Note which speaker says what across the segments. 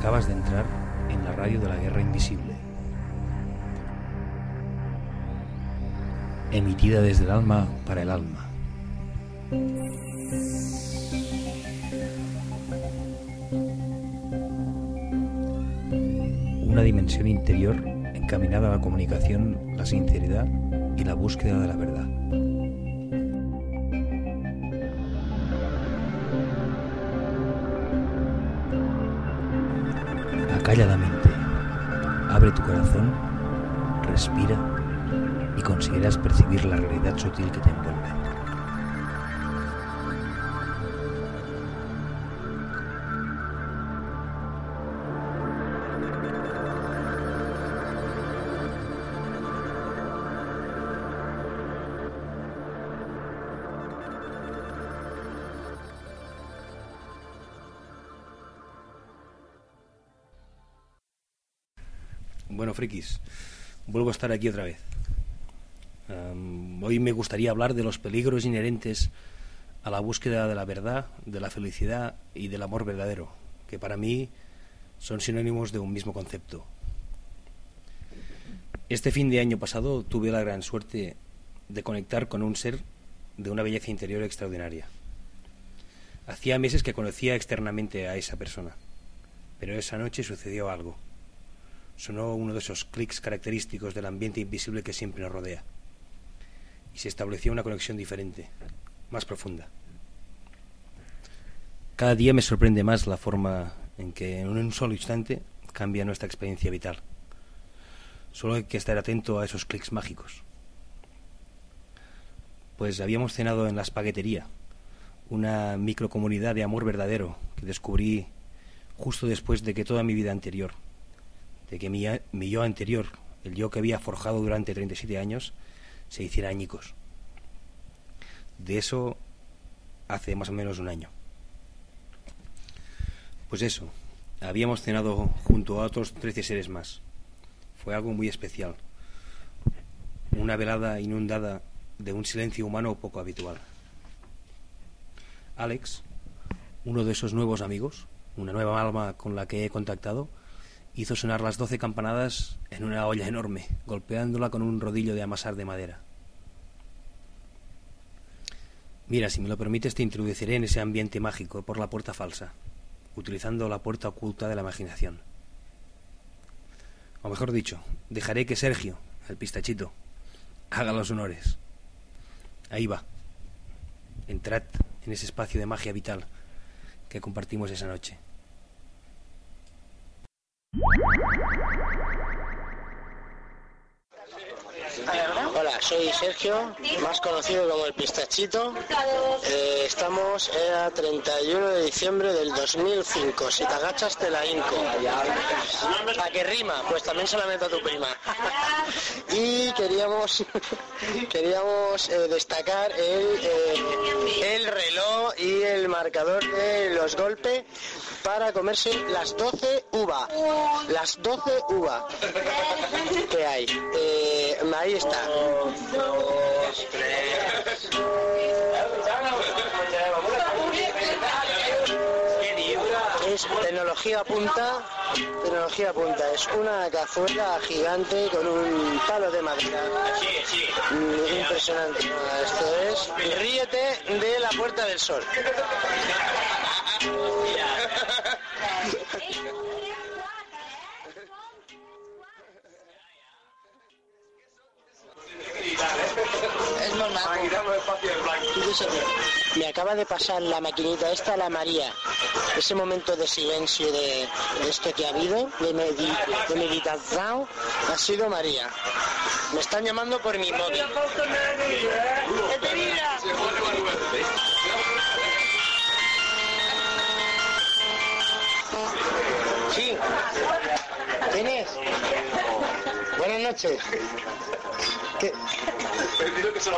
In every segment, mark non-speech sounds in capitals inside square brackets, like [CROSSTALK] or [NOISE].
Speaker 1: Acabas de entrar en la radio de la Guerra Invisible. Emitida desde el alma para el alma. Una dimensión interior encaminada a la comunicación, la sinceridad y la búsqueda de la verdad. Acalla la mente, abre tu corazón, respira y conseguirás percibir la realidad sutil que te envuelve. Bueno, frikis, vuelvo a estar aquí otra vez. Hoy me gustaría hablar de los peligros inherentes a la búsqueda de la verdad, de la felicidad y del amor verdadero, que para mí son sinónimos de un mismo concepto. Este fin de año pasado tuve la gran suerte de conectar con un ser de una belleza interior extraordinaria. Hacía meses que conocía externamente a esa persona, pero esa noche sucedió algo. Sonó uno de esos clics característicos del ambiente invisible que siempre nos rodea. Y se estableció una conexión diferente, más profunda. Cada día me sorprende más la forma en que en un solo instante cambia nuestra experiencia vital. Solo hay que estar atento a esos clics mágicos. Pues habíamos cenado en la espaguetería, una microcomunidad de amor verdadero que descubrí justo después de que toda mi vida anterior, de que mi, yo anterior, el yo que había forjado durante 37 años, se hiciera añicos. De eso hace más o menos un año. Pues eso, habíamos cenado junto a otros 13 seres más. Fue algo muy especial. Una velada inundada de un silencio humano poco habitual. Alex, uno de esos nuevos amigos, una nueva alma con la que he contactado, hizo sonar las doce campanadas en una olla enorme, golpeándola con un rodillo de amasar de madera. Mira, si me lo permites, te introduciré en ese ambiente mágico por la puerta falsa, utilizando la puerta oculta de la imaginación. O mejor dicho, dejaré que Sergio, el pistachito, haga los honores. Ahí va. Entrad en ese espacio de magia vital que compartimos esa noche.
Speaker 2: Soy Sergio, más conocido como el Pistachito. Eh, estamos a 31 de diciembre del 2005. Si te agachas te la hinco. ¿A qué rima? Pues también se la meto a tu prima. [LAUGHS] y queríamos [LAUGHS] queríamos eh, destacar el, eh, el reloj y el marcador de los golpes para comerse las 12 uva. Las 12 uva que hay. Eh, ahí está. Es tecnología punta, tecnología punta. Es una cazuela gigante con un palo de madera. Impresionante. Esto es Ríete de la Puerta del Sol. Es normal. Me acaba de pasar la maquinita esta, la María. Ese momento de silencio de, de esto que ha habido, de, medi- de meditación, ha sido María. Me están llamando por mi móvil. Buenas noches.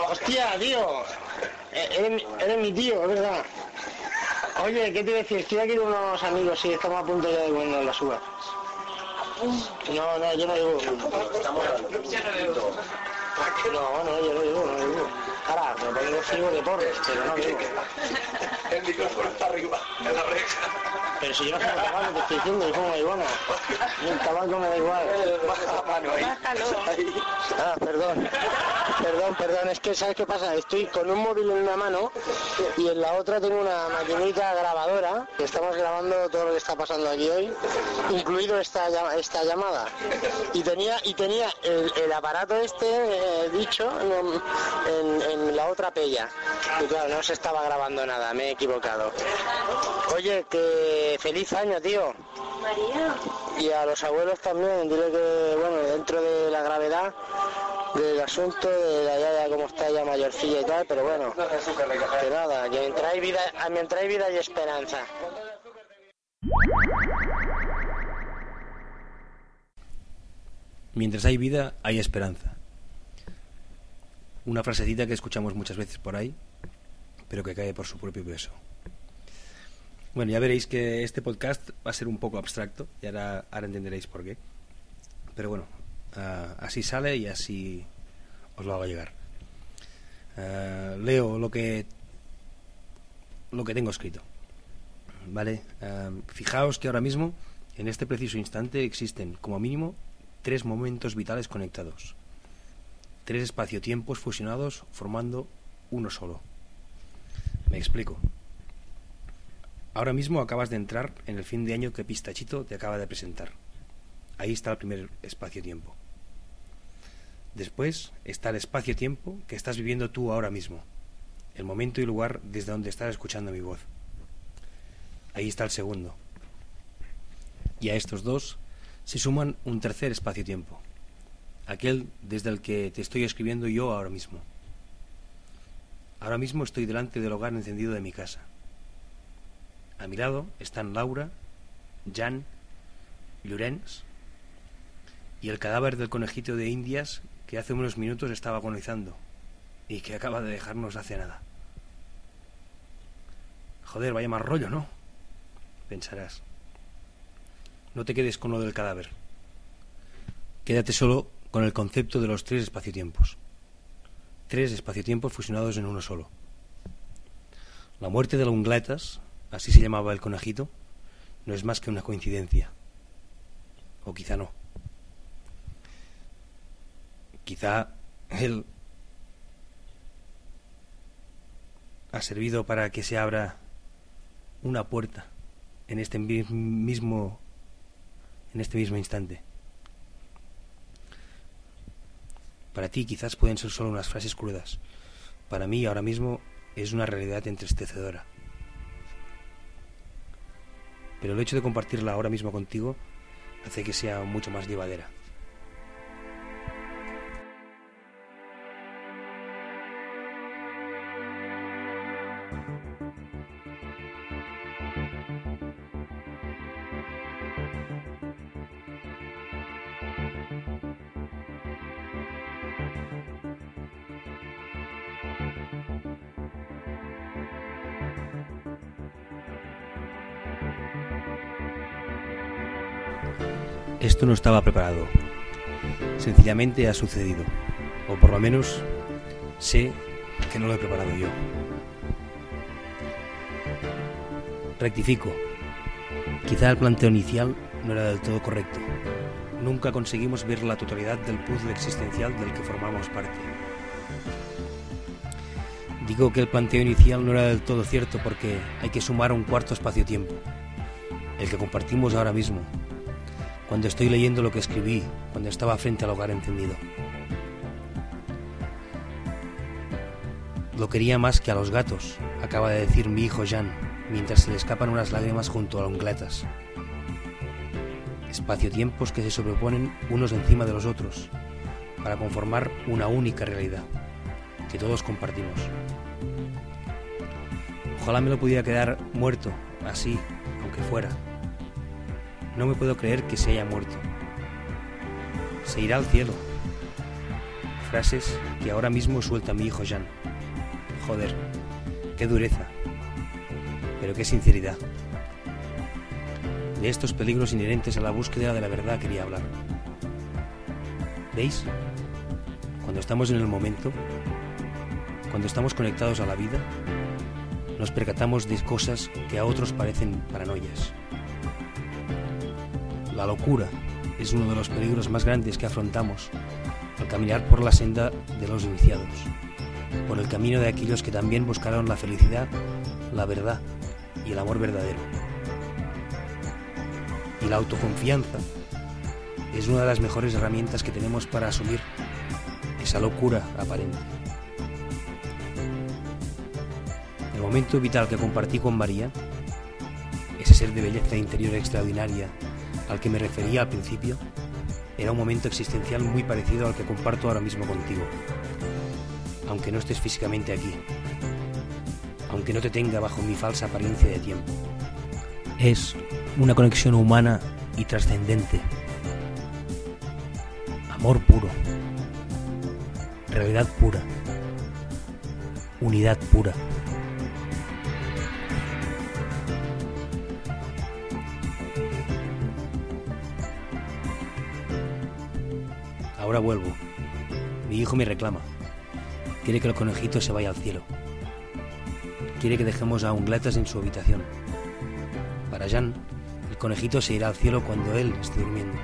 Speaker 2: Hostia, tío. Eh, Eres, eres mi tío, es verdad. Oye, ¿qué te decir? Estoy aquí con unos amigos y estamos a punto ya de ponernos las uvas. No, no, yo no. Estamos No, no, yo no digo, no digo. Ahora, me pongo frío de porres, pero no digo.
Speaker 3: El micrófono está arriba, en la reja.
Speaker 2: Pero si yo no fumo tabaco, te estoy diciendo, yo fumo marihuana. Y el tabaco me da igual.
Speaker 3: Baja la mano ahí. Ahí.
Speaker 2: Ah, perdón. Perdón, perdón, es que ¿sabes qué pasa? Estoy con un móvil en una mano y en la otra tengo una maquinita grabadora que estamos grabando todo lo que está pasando aquí hoy, incluido esta, esta llamada. Y tenía y tenía el, el aparato este eh, dicho en, en- en la otra pella. Y claro, no se estaba grabando nada, me he equivocado. Oye, que feliz año, tío.
Speaker 4: María,
Speaker 2: Y a los abuelos también, dile que, bueno, dentro de la gravedad del asunto, de la yaya como está ya mayorcilla y tal, pero bueno, que nada, que mientras hay vida, mientras hay vida y esperanza.
Speaker 1: Mientras hay vida, hay esperanza. Una frasecita que escuchamos muchas veces por ahí, pero que cae por su propio peso. Bueno, ya veréis que este podcast va a ser un poco abstracto y ahora, ahora entenderéis por qué. Pero bueno, ah, así sale y así os lo hago llegar. Ah, leo lo que lo que tengo escrito. Vale, Ah, fijaos que ahora mismo, en este preciso instante, existen como mínimo tres momentos vitales conectados. Tres espacio-tiempos fusionados formando uno solo. Me explico. Ahora mismo acabas de entrar en el fin de año que Pistachito te acaba de presentar. Ahí está el primer espacio-tiempo. Después está el espacio-tiempo que estás viviendo tú ahora mismo. El momento y lugar desde donde estás escuchando mi voz. Ahí está el segundo. Y a estos dos se suman un tercer espacio-tiempo. Aquel desde el que te estoy escribiendo yo ahora mismo. Ahora mismo estoy delante del hogar encendido de mi casa. A mi lado están Laura, Jan, Llorenç y el cadáver del conejito de Indias que hace unos minutos estaba agonizando y que acaba de dejarnos hace nada. Joder, vaya más rollo, ¿no? Pensarás. No te quedes con lo del cadáver. Quédate solo con el concepto de los tres espaciotiempos. Tres espaciotiempos fusionados en uno solo. La muerte de la Ungletas, así se llamaba el conejito, no es más que una coincidencia. O quizá no. Quizá él ha servido para que se abra una puerta en este mi- mismo en este mismo instante. Para ti quizás pueden ser solo unas frases crudas. Para mí ahora mismo es una realidad entristecedora. Pero el hecho de compartirla ahora mismo contigo hace que sea mucho más llevadera. Esto no estaba preparado. Sencillamente ha sucedido. O por lo menos sé que no lo he preparado yo. Rectifico. Quizá el planteo inicial no era del todo correcto. Nunca conseguimos ver la totalidad del puzzle existencial del que formamos parte. Digo que el planteo inicial no era del todo cierto porque hay que sumar un cuarto espacio-tiempo, el que compartimos ahora mismo, cuando estoy leyendo lo que escribí cuando estaba frente al hogar encendido. Lo quería más que a los gatos, acaba de decir mi hijo Jan, mientras se le escapan unas lágrimas junto a ongletas. Espacio-tiempos que se sobreponen unos encima de los otros, para conformar una única realidad, que todos compartimos. Ojalá me lo pudiera quedar muerto, así, aunque fuera. No me puedo creer que se haya muerto. Se irá al cielo. Frases que ahora mismo suelta mi hijo Jan. Joder, qué dureza. Pero qué sinceridad. De estos peligros inherentes a la búsqueda de la verdad quería hablar. ¿Veis? Cuando estamos en el momento, cuando estamos conectados a la vida, nos percatamos de cosas que a otros parecen paranoias. La locura es uno de los peligros más grandes que afrontamos al caminar por la senda de los iniciados, por el camino de aquellos que también buscaron la felicidad, la verdad y el amor verdadero. Y la autoconfianza es una de las mejores herramientas que tenemos para asumir esa locura aparente. El momento vital que compartí con María, ese ser de belleza interior extraordinaria al que me refería al principio, era un momento existencial muy parecido al que comparto ahora mismo contigo, aunque no estés físicamente aquí, aunque no te tenga bajo mi falsa apariencia de tiempo. Es una conexión humana y trascendente. Amor puro. Realidad pura. Unidad pura. Ahora vuelvo. Mi hijo me reclama. Quiere que el conejito se vaya al cielo. Quiere que dejemos a Ungletas en su habitación. Para Jan, el conejito se irá al cielo cuando él esté durmiendo.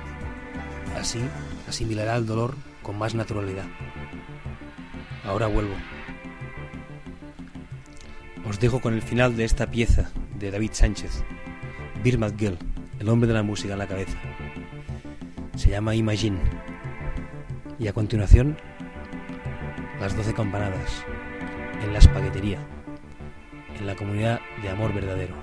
Speaker 1: Así asimilará el dolor con más naturalidad. Ahora vuelvo. Os dejo con el final de esta pieza de David Sánchez, Bir McGill, el hombre de la música en la cabeza. Se llama Imagine. Y a continuación, las doce campanadas, en la espaguetería, en la comunidad de amor verdadero.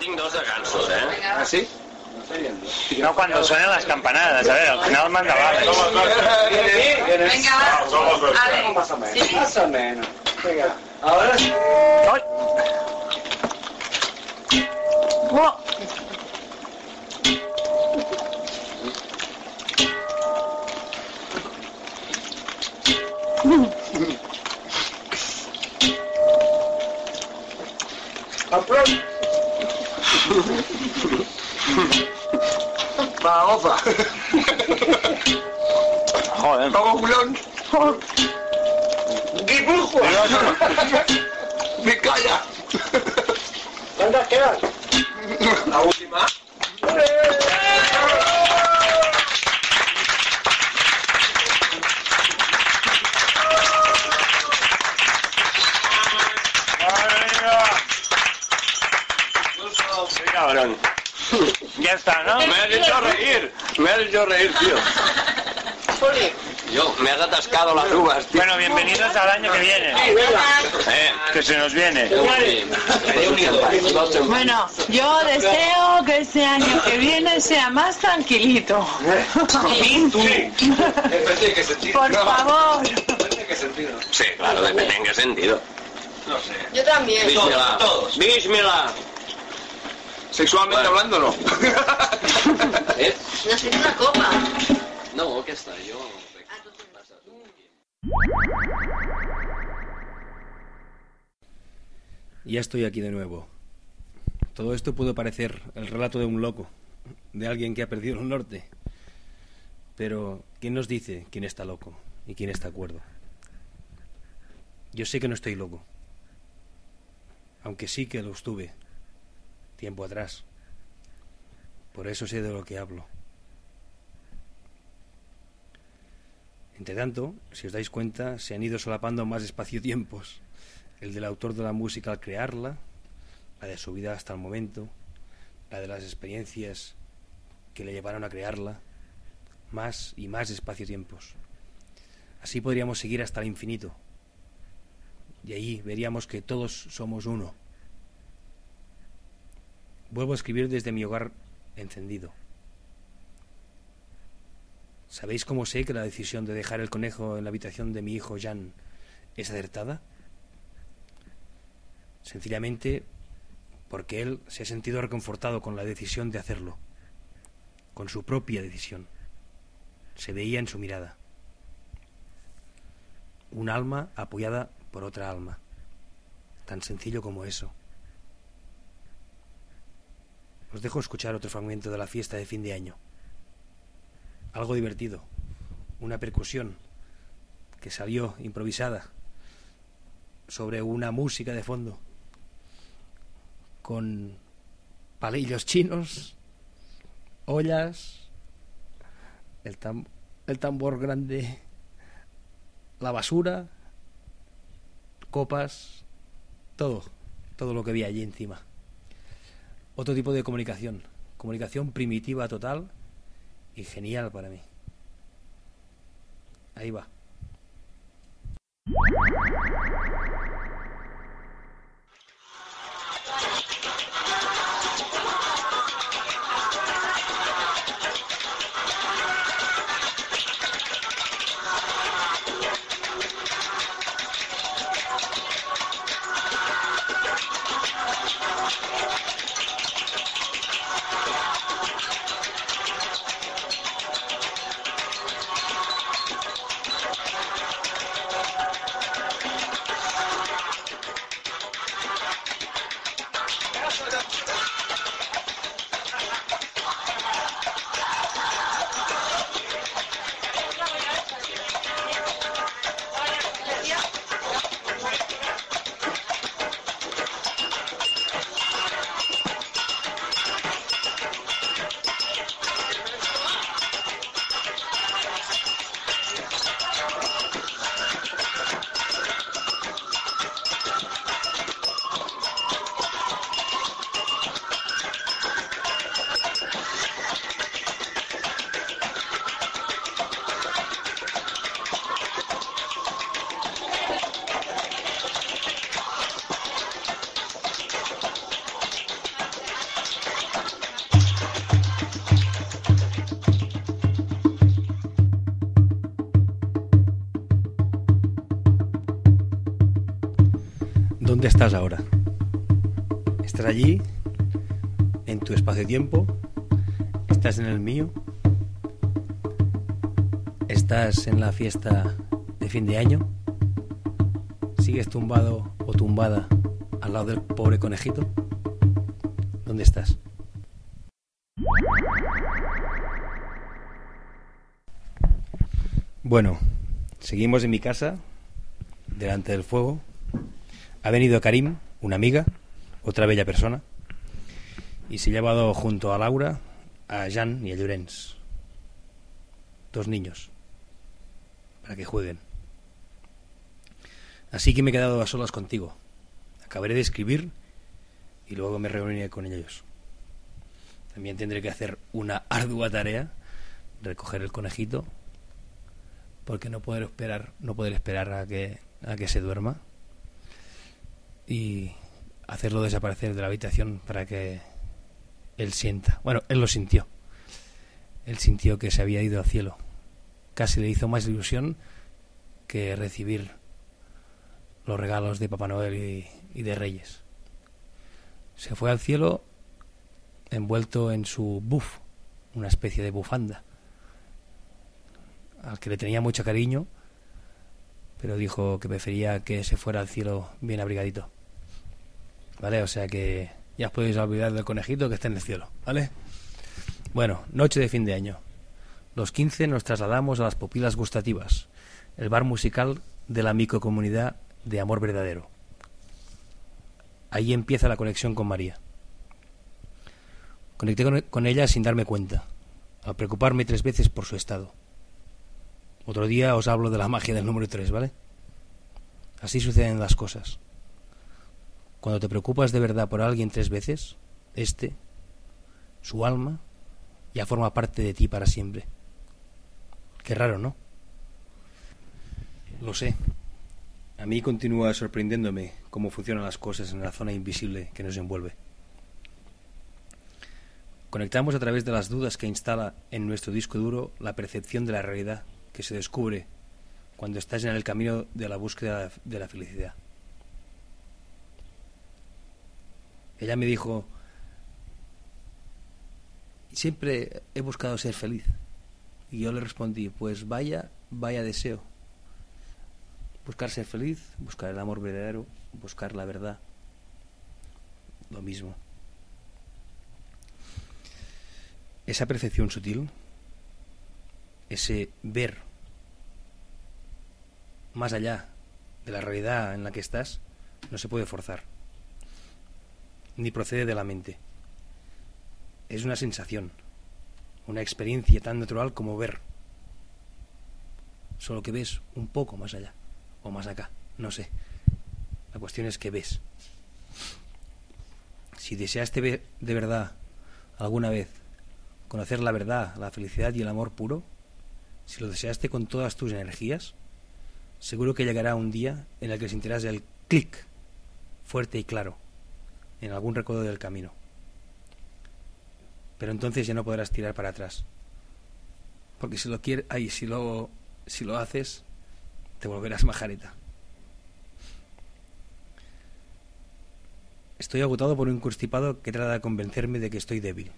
Speaker 4: Tinc dos de gansos, eh?
Speaker 3: ¿Ah, sí?
Speaker 5: No cuando suenen las campanadas, a ver, al final manda vale.
Speaker 6: Venga, va.
Speaker 3: Más o menos.
Speaker 6: Sí.
Speaker 3: Más o menos. Venga. Ahora sí. Aplausos. Va, opa.
Speaker 5: Joder.
Speaker 3: Vamos, culón. ¡Dibujo! ¡Me calla! ¿Cuántas quedan?
Speaker 5: Ya está, ¿no?
Speaker 4: Me has hecho reír, me has hecho reír, tío. Yo, me has atascado las uvas, tío.
Speaker 5: Bueno, bienvenidos al año que viene.
Speaker 4: Eh,
Speaker 5: Que se nos viene.
Speaker 6: Bueno, yo deseo que este año que viene sea más tranquilito.
Speaker 3: Depende de qué sentido.
Speaker 6: Por favor.
Speaker 3: Depende de qué sentido.
Speaker 4: sí, claro, depende en qué sentido.
Speaker 3: No sé.
Speaker 6: Yo también.
Speaker 4: Bísmela,
Speaker 3: todos.
Speaker 4: bísmela.
Speaker 3: Sexualmente hablando, no. [LAUGHS]
Speaker 4: Eh?
Speaker 6: Una copa.
Speaker 4: No, que està, jo...
Speaker 1: Ya estoy aquí de nuevo. Todo esto puede parecer el relato de un loco, de alguien que ha perdido el norte. Pero, ¿quién nos dice quién está loco y quién está cuerdo? Yo sé que no estoy loco, aunque sí que lo estuve, tiempo atrás. Por eso sé de lo que hablo. Entre tanto, si os dais cuenta, se han ido solapando más espacio-tiempos. El del autor de la música al crearla, la de su vida hasta el momento, la de las experiencias que le llevaron a crearla, más y más espacio-tiempos. Así podríamos seguir hasta el infinito. Y ahí veríamos que todos somos uno. Vuelvo a escribir desde mi hogar encendido. ¿Sabéis cómo sé que la decisión de dejar el conejo en la habitación de mi hijo Jan es acertada? Sencillamente porque él se ha sentido reconfortado con la decisión de hacerlo, con su propia decisión. Se veía en su mirada. Un alma apoyada por otra alma. Tan sencillo como eso. Os dejo escuchar otro fragmento de la fiesta de fin de año. Algo divertido. Una percusión que salió improvisada sobre una música de fondo con palillos chinos, ollas, el, el tambor grande, la basura, copas, todo, todo lo que había allí encima. Otro tipo de comunicación, comunicación primitiva total y genial para mí. Ahí va. ¿Dónde estás ahora? ¿Estás allí? ¿En tu espacio-tiempo? ¿Estás en el mío? ¿Estás en la fiesta de fin de año? ¿Sigues tumbado o tumbada al lado del pobre conejito? ¿Dónde estás? Bueno, seguimos en mi casa, delante del fuego. Ha venido Karim, una amiga, otra bella persona, y se ha llevado junto a Laura a Jan y a Llorens, dos niños, para que jueguen. Así que me he quedado a solas contigo. Acabaré de escribir y luego me reuniré con ellos. También tendré que hacer una ardua tarea, recoger el conejito, porque no poder esperar, no poder esperar a que a que se duerma y hacerlo desaparecer de la habitación para que él sienta. Bueno, él lo sintió. Él sintió que se había ido al cielo. Casi le hizo más ilusión que recibir los regalos de Papá Noel y, de Reyes. Se fue al cielo envuelto en su buff, una especie de bufanda, al que le tenía mucho cariño, pero dijo que prefería que se fuera al cielo bien abrigadito. ¿Vale? O sea que ya os podéis olvidar del conejito que está en el cielo, ¿vale? Bueno, noche de fin de año. Los 15 nos trasladamos a las pupilas gustativas, el bar musical de la microcomunidad de Amor Verdadero. Ahí empieza la conexión con María. Conecté con, ella sin darme cuenta, al preocuparme tres veces por su estado. Otro día os hablo de la magia del número 3, ¿vale? Así suceden las cosas. Cuando te preocupas de verdad por alguien tres veces, este, su alma, ya forma parte de ti para siempre. Qué raro, ¿no? Lo sé. A mí continúa sorprendiéndome cómo funcionan las cosas en la zona invisible que nos envuelve. Conectamos a través de las dudas que instala en nuestro disco duro la percepción de la realidad que se descubre cuando estás en el camino de la búsqueda de la felicidad. Ella me dijo, siempre he buscado ser feliz. Y yo le respondí, pues vaya, vaya deseo. Buscar ser feliz, buscar el amor verdadero, buscar la verdad. Lo mismo. Esa percepción sutil, ese ver más allá de la realidad en la que estás, no se puede forzar, ni procede de la mente. Es una sensación, una experiencia tan natural como ver, solo que ves un poco más allá o más acá, no sé. La cuestión es que ves. Si deseaste ver de verdad alguna vez conocer la verdad, la felicidad y el amor puro, si lo deseaste con todas tus energías, seguro que llegará un día en el que sentirás el clic fuerte y claro en algún recuerdo del camino. Pero entonces ya no podrás tirar para atrás. Porque si lo quieres, ay, si lo si lo haces, te volverás majareta. Estoy agotado por un constipado que trata de convencerme de que estoy débil.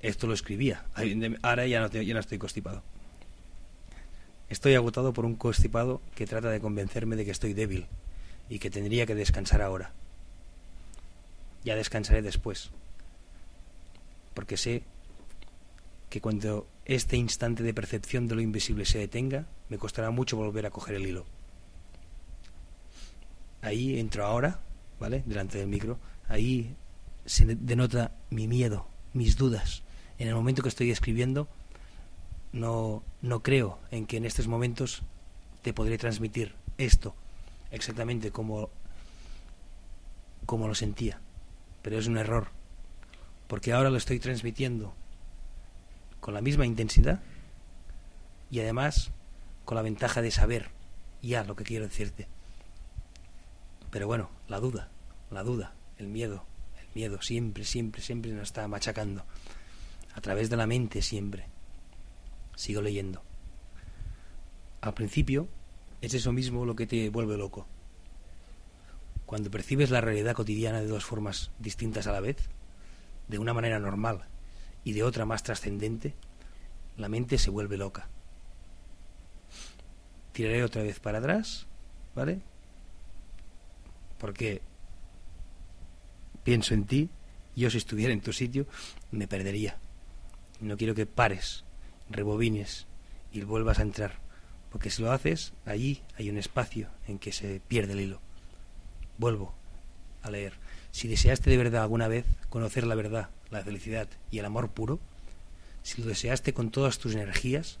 Speaker 1: Esto lo escribía. Ahora ya no, ya no estoy constipado. Estoy agotado por un constipado que trata de convencerme de que estoy débil y que tendría que descansar ahora. Ya descansaré después. Porque sé que cuando este instante de percepción de lo invisible se detenga, me costará mucho volver a coger el hilo. Ahí entro ahora, ¿vale? Delante del micro. Ahí se denota mi miedo, mis dudas. En el momento que estoy escribiendo, no, no creo en que en estos momentos te podré transmitir esto exactamente como, como lo sentía. Pero es un error, porque ahora lo estoy transmitiendo con la misma intensidad y además con la ventaja de saber ya lo que quiero decirte. Pero bueno, la duda, la duda, el miedo, el miedo siempre, siempre, siempre nos está machacando. A través de la mente siempre. Sigo leyendo. Al principio es eso mismo lo que te vuelve loco. Cuando percibes la realidad cotidiana de dos formas distintas a la vez, de una manera normal y de otra más trascendente, la mente se vuelve loca. Tiraré otra vez para atrás, ¿vale? Porque pienso en ti, yo si estuviera en tu sitio me perdería. No quiero que pares rebobines y vuelvas a entrar. Porque si lo haces, allí hay un espacio en que se pierde el hilo. Vuelvo a leer. Si deseaste de verdad alguna vez conocer la verdad, la felicidad y el amor puro, si lo deseaste con todas tus energías,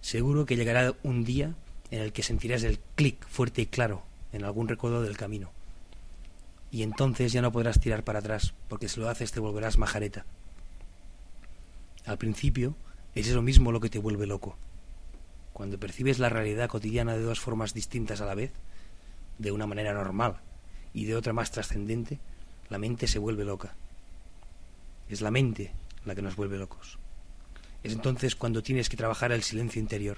Speaker 1: seguro que llegará un día en el que sentirás el clic fuerte y claro en algún recuerdo del camino. Y entonces ya no podrás tirar para atrás, porque si lo haces te volverás majareta. Al principio es eso mismo lo que te vuelve loco. Cuando percibes la realidad cotidiana de dos formas distintas a la vez, de una manera normal y de otra más trascendente, la mente se vuelve loca. Es la mente la que nos vuelve locos. Es entonces cuando tienes que trabajar el silencio interior.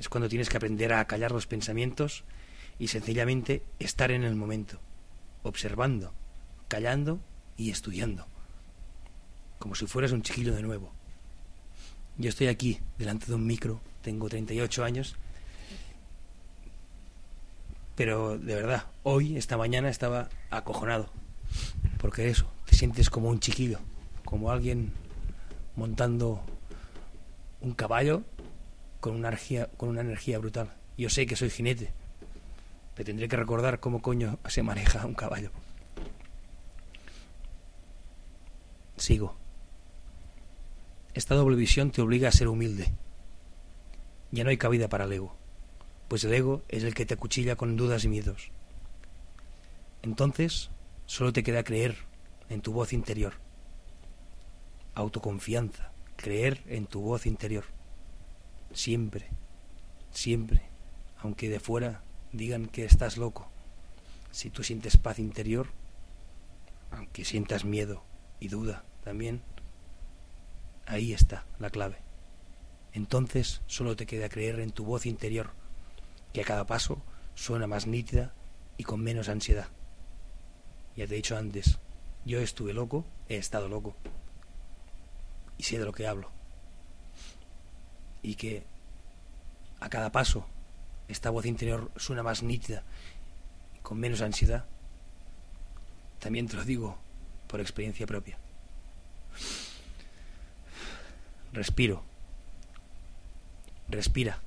Speaker 1: Es cuando tienes que aprender a callar los pensamientos y sencillamente estar en el momento, observando, callando y estudiando, como si fueras un chiquillo de nuevo. Yo estoy aquí, delante de un micro, tengo 38 años, pero de verdad, hoy, esta mañana, estaba acojonado, porque eso, te sientes como un chiquillo, como alguien montando un caballo con una energía, con una energía brutal. Yo sé que soy jinete, pero tendré que recordar cómo coño se maneja un caballo. Sigo. Esta doble visión te obliga a ser humilde. Ya no hay cabida para el ego, pues el ego es el que te acuchilla con dudas y miedos. Entonces, solo te queda creer en tu voz interior. Autoconfianza, creer en tu voz interior. Siempre, siempre, aunque de fuera digan que estás loco. Si tú sientes paz interior, aunque sientas miedo y duda también, Ahí está la clave. Entonces solo te queda creer en tu voz interior, que a cada paso suena más nítida y con menos ansiedad. Ya te he dicho antes, yo estuve loco, he estado loco. Y sé de lo que hablo. Y que a cada paso esta voz interior suena más nítida, con menos ansiedad. También te lo digo por experiencia propia. Respiro. Respira.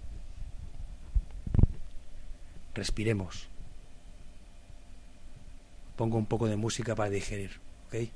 Speaker 1: Respiremos. Pongo un poco de música para digerir, ¿ok?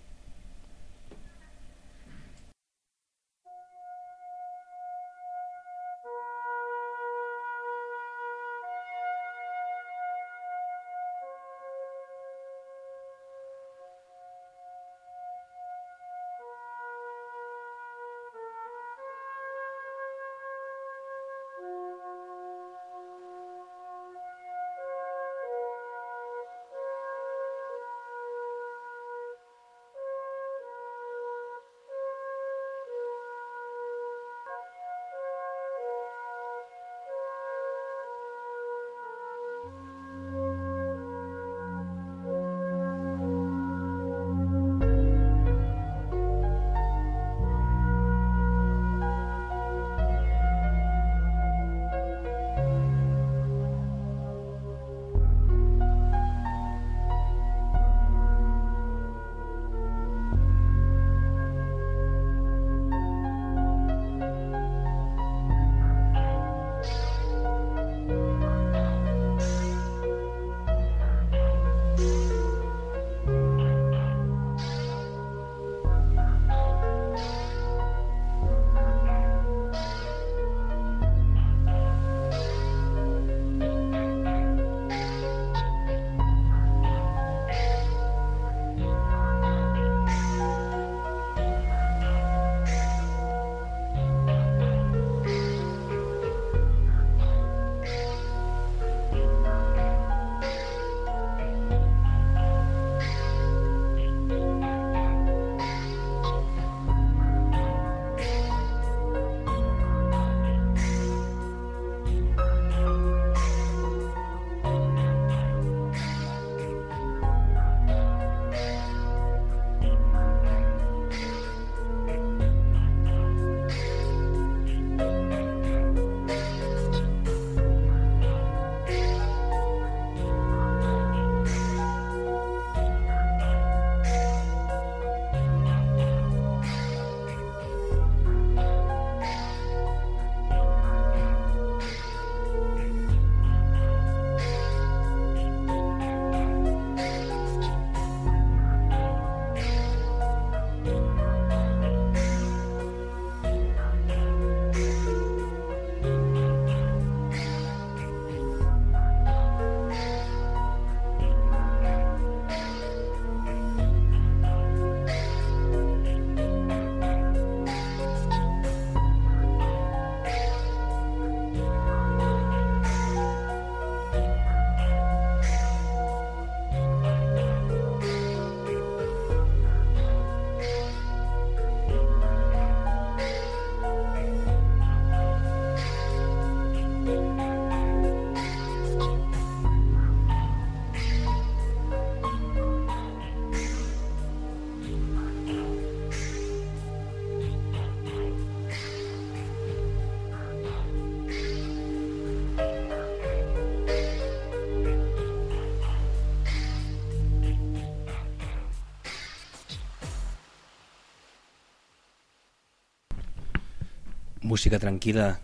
Speaker 1: Música tranquila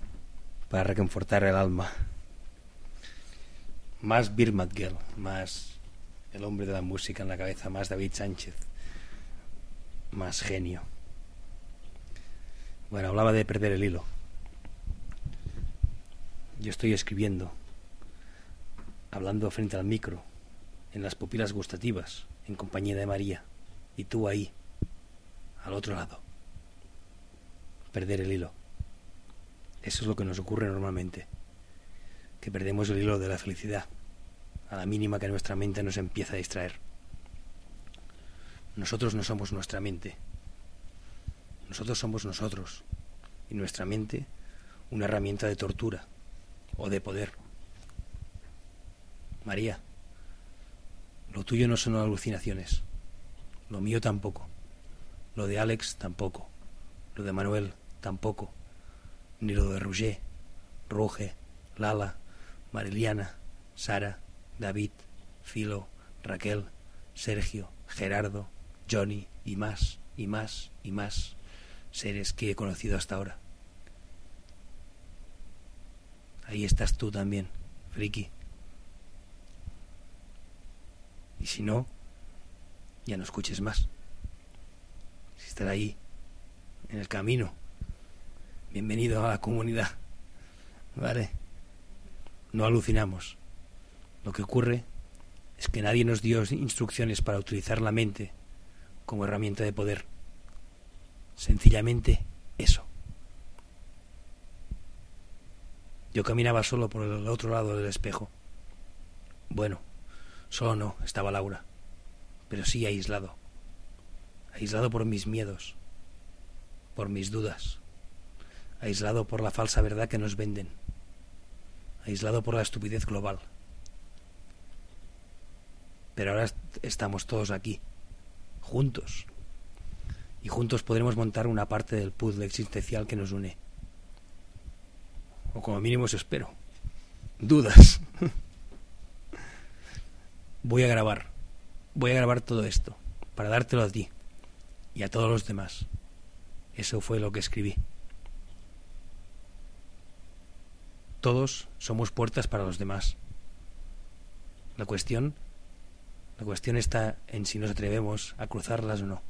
Speaker 1: para reconfortar el alma. Más Birmatgel, más el hombre de la música en la cabeza, más David Sánchez, más genio. Bueno, hablaba de perder el hilo. Yo estoy escribiendo, hablando frente al micro, en las pupilas gustativas, en compañía de María, y tú ahí, al otro lado. Perder el hilo. Eso es lo que nos ocurre normalmente, que perdemos el hilo de la felicidad, a la mínima que nuestra mente nos empieza a distraer. Nosotros no somos nuestra mente. Nosotros somos nosotros y nuestra mente una herramienta de tortura o de poder. María, lo tuyo no son alucinaciones, lo mío tampoco, lo de Alex tampoco, lo de Manuel tampoco, ni lo de Roger, Roge, Lala, Mariliana, Sara, David, Filo, Raquel, Sergio, Gerardo, Johnny y más, y más, y más seres que he conocido hasta ahora. Ahí estás tú también, friki. Y si no, ya no escuches más. Si estás ahí, en el camino, bienvenido a la comunidad. ¿Vale? No alucinamos. Lo que ocurre es que nadie nos dio instrucciones para utilizar la mente como herramienta de poder. Sencillamente eso. Yo caminaba solo por el otro lado del espejo. Bueno, solo no, estaba Laura, pero sí aislado. Aislado por mis miedos, por mis dudas, aislado por la falsa verdad que nos venden, aislado por la estupidez global. Pero ahora estamos todos aquí, juntos, y juntos podremos montar una parte del puzzle existencial que nos une. O como mínimo eso espero. Dudas. [LAUGHS] Voy a grabar. Voy a grabar todo esto para dártelo a ti y a todos los demás. Eso fue lo que escribí. Todos somos puertas para los demás. La cuestión la cuestión está en si nos atrevemos a cruzarlas o no.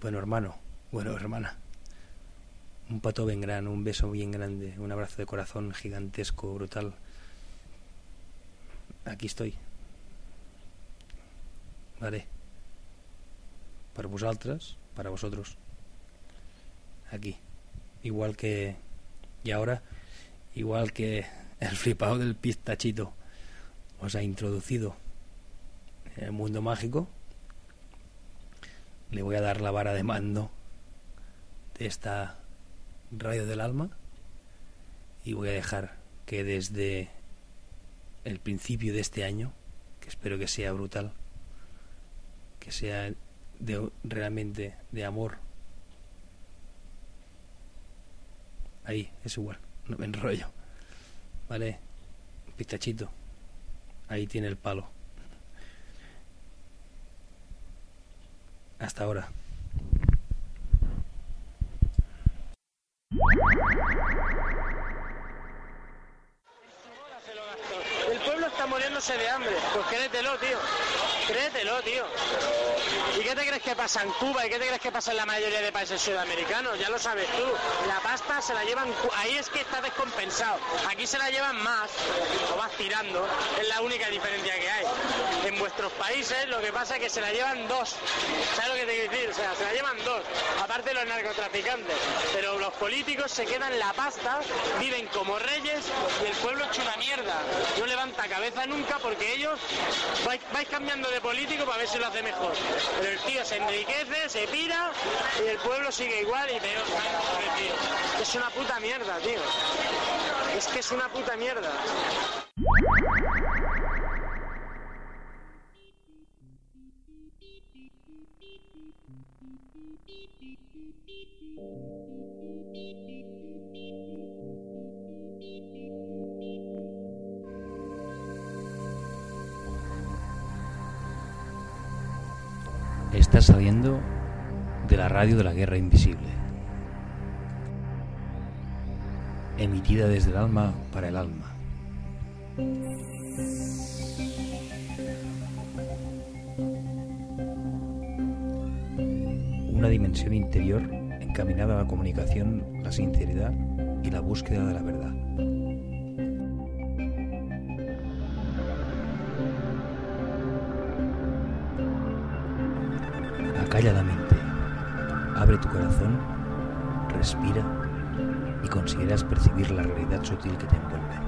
Speaker 1: Bueno, hermano, bueno, hermana. Un pato bien grande, un beso bien grande, un abrazo de corazón gigantesco, brutal. Aquí estoy. Vale. Para vosotras, para vosotros. Aquí. Igual que... Y ahora, igual que el flipado del pistachito os ha introducido en el mundo mágico, le voy a dar la vara de mando de esta radio del alma y voy a dejar que desde el principio de este año, que espero que sea brutal, que sea realmente de amor, ahí, es igual, no me enrollo, ¿vale? Pistachito, ahí tiene el palo. Hasta ahora.
Speaker 2: El pueblo está muriéndose de hambre. Pues créetelo, tío. Créetelo, tío. ¿Y qué te crees que pasa en Cuba? ¿Y qué te crees que pasa en la mayoría de países sudamericanos? Ya lo sabes tú. La pasta se la llevan... Ahí es que está descompensado. Aquí se la llevan más o vas tirando. Es la única diferencia que hay. En vuestros países lo que pasa es que se la llevan dos. ¿Sabes lo que te quiero decir? O sea, se la llevan dos. Aparte de los narcotraficantes. Pero los políticos se quedan la pasta, viven como reyes y el pueblo hecho una mierda. No levanta cabeza nunca porque ellos vais cambiando de político para ver si lo hace mejor. Pero el tío se enriquece, se pira y el pueblo sigue igual y peor. Es una puta mierda, tío. Es que es una puta mierda.
Speaker 1: Está saliendo de la radio de la guerra invisible. Emitida desde el alma para el alma. Una dimensión interior encaminada a la comunicación, la sinceridad y la búsqueda de la verdad. Acalla la mente, abre tu corazón, respira y consideras percibir la realidad sutil que te envuelve.